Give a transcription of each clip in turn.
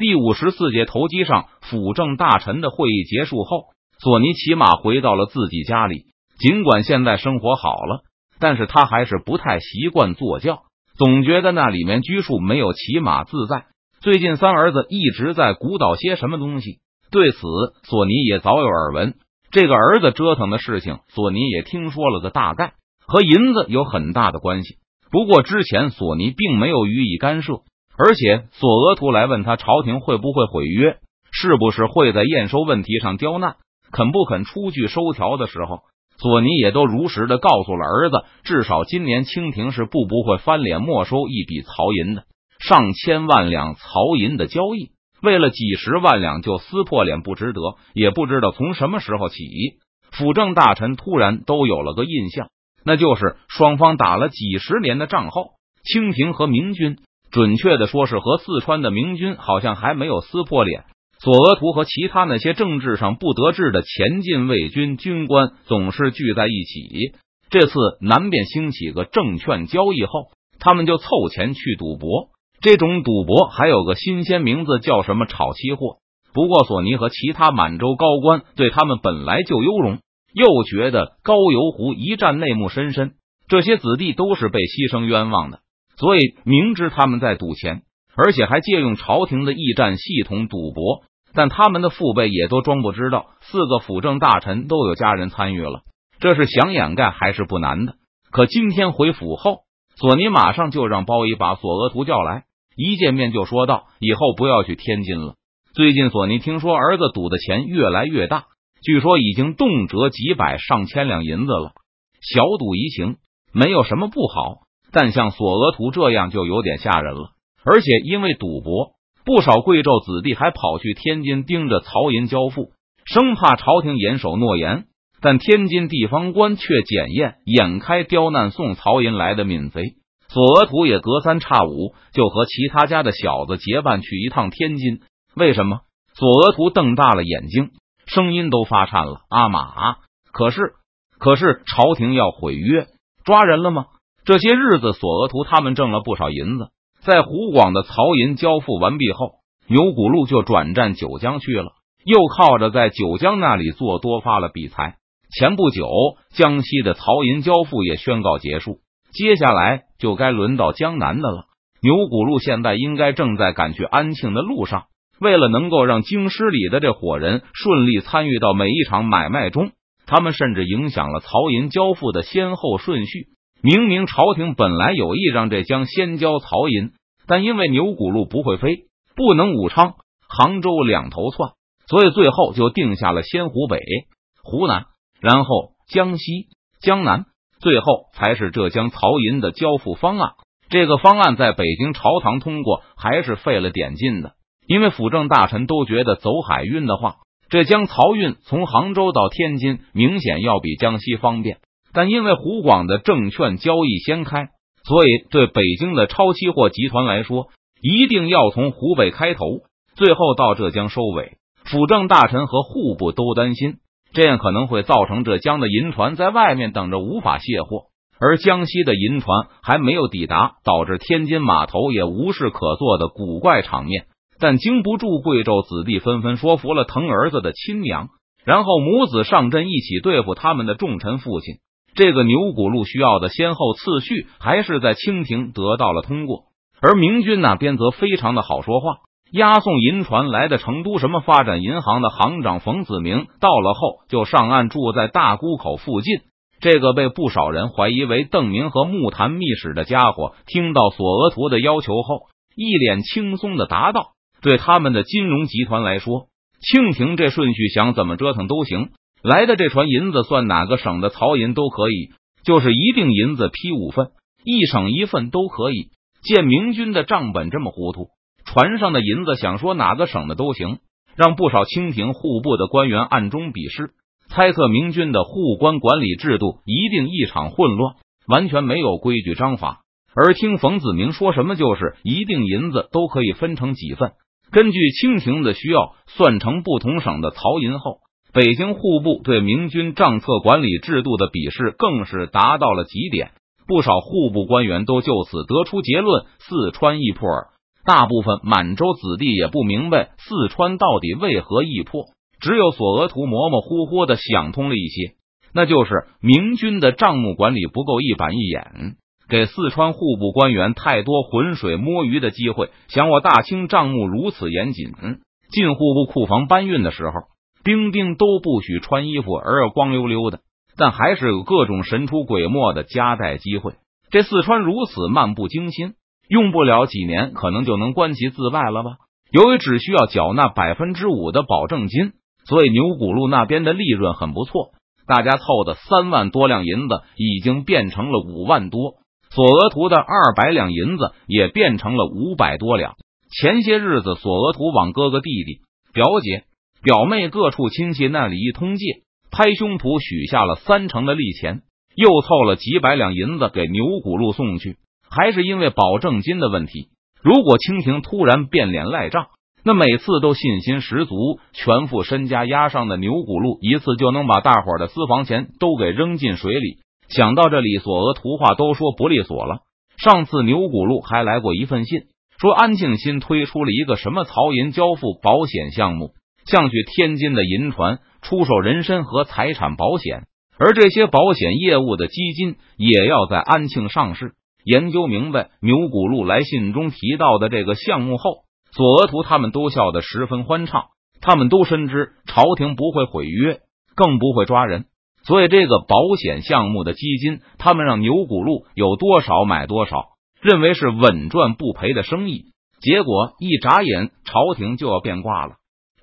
第五十四届投机上辅政大臣的会议结束后，索尼骑马回到了自己家里。尽管现在生活好了，但是他还是不太习惯坐轿，总觉得那里面拘束没有骑马自在。最近三儿子一直在鼓捣些什么东西，对此索尼也早有耳闻。这个儿子折腾的事情，索尼也听说了个大概，和银子有很大的关系。不过之前索尼并没有予以干涉，而且索额图来问他朝廷会不会毁约，是不是会在验收问题上刁难，肯不肯出具收条的时候。索尼也都如实的告诉了儿子，至少今年清廷是不不会翻脸没收一笔曹银的上千万两曹银的交易，为了几十万两就撕破脸不值得。也不知道从什么时候起，辅政大臣突然都有了个印象，那就是双方打了几十年的仗后，清廷和明军，准确的说是和四川的明军，好像还没有撕破脸。索额图和其他那些政治上不得志的前进卫军军官总是聚在一起。这次南边兴起个证券交易后，他们就凑钱去赌博。这种赌博还有个新鲜名字，叫什么炒期货。不过索尼和其他满洲高官对他们本来就优容，又觉得高邮湖一战内幕深深，这些子弟都是被牺牲冤枉的，所以明知他们在赌钱，而且还借用朝廷的驿站系统赌博。但他们的父辈也都装不知道，四个辅政大臣都有家人参与了，这是想掩盖还是不难的。可今天回府后，索尼马上就让包衣把索额图叫来，一见面就说道：“以后不要去天津了。最近索尼听说儿子赌的钱越来越大，据说已经动辄几百上千两银子了。小赌怡情没有什么不好，但像索额图这样就有点吓人了。而且因为赌博。”不少贵胄子弟还跑去天津盯着曹寅交付，生怕朝廷严守诺言。但天津地方官却检验，眼开刁难送曹寅来的闽贼。索额图也隔三差五就和其他家的小子结伴去一趟天津。为什么？索额图瞪大了眼睛，声音都发颤了。阿玛，可是，可是朝廷要毁约，抓人了吗？这些日子，索额图他们挣了不少银子。在湖广的曹银交付完毕后，牛骨禄就转战九江去了，又靠着在九江那里做多发了笔财。前不久，江西的曹银交付也宣告结束，接下来就该轮到江南的了。牛骨禄现在应该正在赶去安庆的路上，为了能够让京师里的这伙人顺利参与到每一场买卖中，他们甚至影响了曹银交付的先后顺序。明明朝廷本来有意让这江先交曹银，但因为牛骨路不会飞，不能武昌、杭州两头窜，所以最后就定下了先湖北、湖南，然后江西、江南，最后才是浙江曹银的交付方案。这个方案在北京朝堂通过，还是费了点劲的，因为辅政大臣都觉得走海运的话，这江漕运从杭州到天津明显要比江西方便。但因为湖广的证券交易先开，所以对北京的超期货集团来说，一定要从湖北开头，最后到浙江收尾。辅政大臣和户部都担心，这样可能会造成浙江的银船在外面等着无法卸货，而江西的银船还没有抵达，导致天津码头也无事可做的古怪场面。但经不住贵胄子弟纷纷说服了疼儿子的亲娘，然后母子上阵一起对付他们的重臣父亲。这个牛骨路需要的先后次序，还是在清廷得到了通过，而明军那边则非常的好说话。押送银船来的成都什么发展银行的行长冯子明到了后，就上岸住在大沽口附近。这个被不少人怀疑为邓明和木坛密使的家伙，听到索额图的要求后，一脸轻松的答道：“对他们的金融集团来说，清廷这顺序想怎么折腾都行。”来的这船银子，算哪个省的曹银都可以，就是一锭银子批五份，一省一份都可以。见明军的账本这么糊涂，船上的银子想说哪个省的都行，让不少清廷户部的官员暗中鄙视，猜测明军的户官管理制度一定一场混乱，完全没有规矩章法。而听冯子明说什么就是一锭银子都可以分成几份，根据清廷的需要算成不同省的曹银后。北京户部对明军账册管理制度的鄙视更是达到了极点，不少户部官员都就此得出结论：四川易破。大部分满洲子弟也不明白四川到底为何易破，只有索额图模模糊糊的想通了一些，那就是明军的账目管理不够一板一眼，给四川户部官员太多浑水摸鱼的机会。想我大清账目如此严谨，进户部库房搬运的时候，兵丁都不许穿衣服，而要光溜溜的。但还是有各种神出鬼没的夹带机会。这四川如此漫不经心，用不了几年，可能就能观其自外了吧？由于只需要缴纳百分之五的保证金，所以牛骨路那边的利润很不错。大家凑的三万多两银子已经变成了五万多，索额图的二百两银子也变成了五百多两。前些日子，索额图往哥哥、弟弟、表姐、表妹各处亲戚那里一通借。拍胸脯许下了三成的利钱，又凑了几百两银子给牛骨路送去，还是因为保证金的问题。如果清廷突然变脸赖账，那每次都信心十足，全副身家押上的牛骨路，一次就能把大伙的私房钱都给扔进水里。想到这里，索额图话都说不利索了。上次牛骨路还来过一份信，说安庆新推出了一个什么曹银交付保险项目，像去天津的银船。出售人身和财产保险，而这些保险业务的基金也要在安庆上市。研究明白牛骨路来信中提到的这个项目后，索额图他们都笑得十分欢畅。他们都深知朝廷不会毁约，更不会抓人，所以这个保险项目的基金，他们让牛骨路有多少买多少，认为是稳赚不赔的生意。结果一眨眼，朝廷就要变卦了。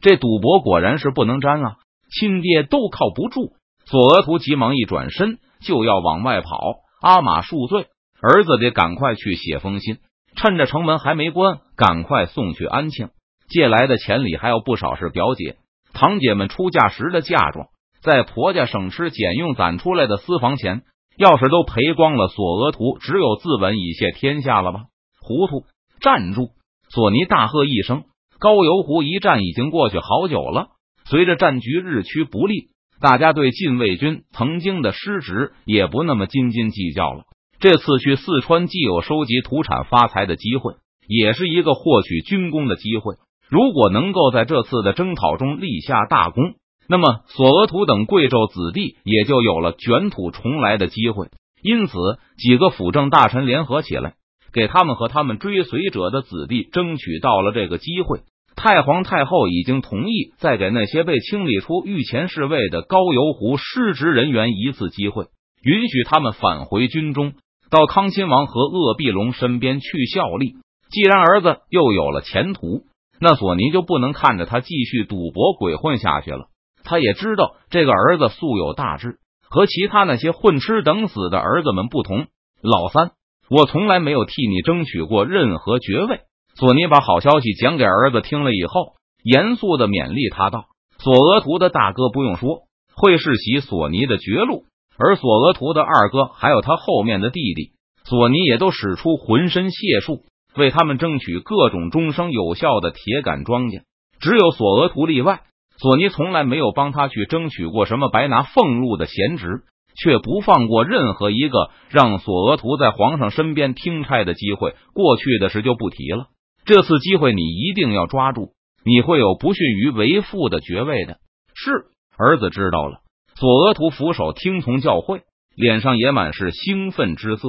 这赌博果然是不能沾啊！亲爹都靠不住，索额图急忙一转身就要往外跑。阿玛恕罪，儿子得赶快去写封信，趁着城门还没关，赶快送去安庆。借来的钱里还有不少是表姐、堂姐们出嫁时的嫁妆，在婆家省吃俭用攒出来的私房钱，要是都赔光了，索额图只有自刎以谢天下了吧？糊涂！站住！索尼大喝一声。高邮湖一战已经过去好久了。随着战局日趋不利，大家对禁卫军曾经的失职也不那么斤斤计较了。这次去四川，既有收集土产发财的机会，也是一个获取军功的机会。如果能够在这次的征讨中立下大功，那么索额图等贵胄子弟也就有了卷土重来的机会。因此，几个辅政大臣联合起来，给他们和他们追随者的子弟争取到了这个机会。太皇太后已经同意再给那些被清理出御前侍卫的高邮湖失职人员一次机会，允许他们返回军中，到康亲王和鄂必龙身边去效力。既然儿子又有了前途，那索尼就不能看着他继续赌博鬼混下去了。他也知道这个儿子素有大志，和其他那些混吃等死的儿子们不同。老三，我从来没有替你争取过任何爵位。索尼把好消息讲给儿子听了以后，严肃的勉励他道：“索额图的大哥不用说，会世袭索尼的绝路；而索额图的二哥，还有他后面的弟弟，索尼也都使出浑身解数，为他们争取各种终生有效的铁杆庄稼。只有索额图例外，索尼从来没有帮他去争取过什么白拿俸禄的闲职，却不放过任何一个让索额图在皇上身边听差的机会。过去的事就不提了。”这次机会你一定要抓住，你会有不逊于为父的爵位的。是儿子知道了。索额图俯首听从教诲，脸上也满是兴奋之色。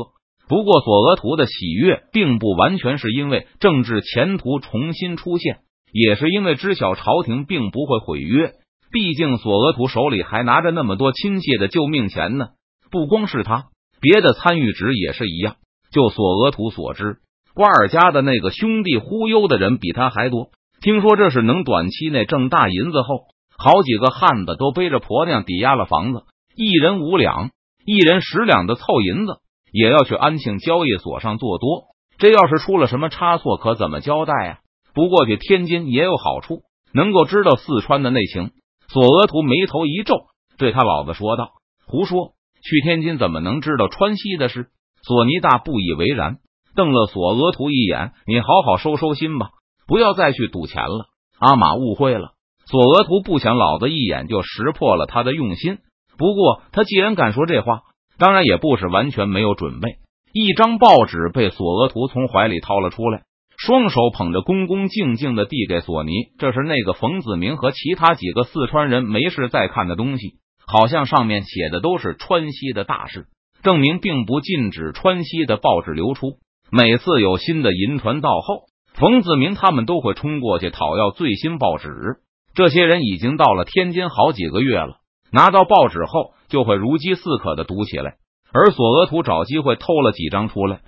不过，索额图的喜悦并不完全是因为政治前途重新出现，也是因为知晓朝廷并不会毁约。毕竟，索额图手里还拿着那么多亲戚的救命钱呢。不光是他，别的参与值也是一样。就索额图所知。瓜尔家的那个兄弟忽悠的人比他还多。听说这是能短期内挣大银子后，好几个汉子都背着婆娘抵押了房子，一人五两，一人十两的凑银子，也要去安庆交易所上做多。这要是出了什么差错，可怎么交代啊？不过去天津也有好处，能够知道四川的内情。索额图眉头一皱，对他老子说道：“胡说！去天津怎么能知道川西的事？”索尼大不以为然。瞪了索额图一眼，你好好收收心吧，不要再去赌钱了。阿玛误会了，索额图不想老子一眼就识破了他的用心。不过他既然敢说这话，当然也不是完全没有准备。一张报纸被索额图从怀里掏了出来，双手捧着，恭恭敬敬的递给索尼。这是那个冯子明和其他几个四川人没事在看的东西，好像上面写的都是川西的大事，证明并不禁止川西的报纸流出。每次有新的银船到后，冯子明他们都会冲过去讨要最新报纸。这些人已经到了天津好几个月了，拿到报纸后就会如饥似渴的读起来。而索额图找机会偷了几张出来，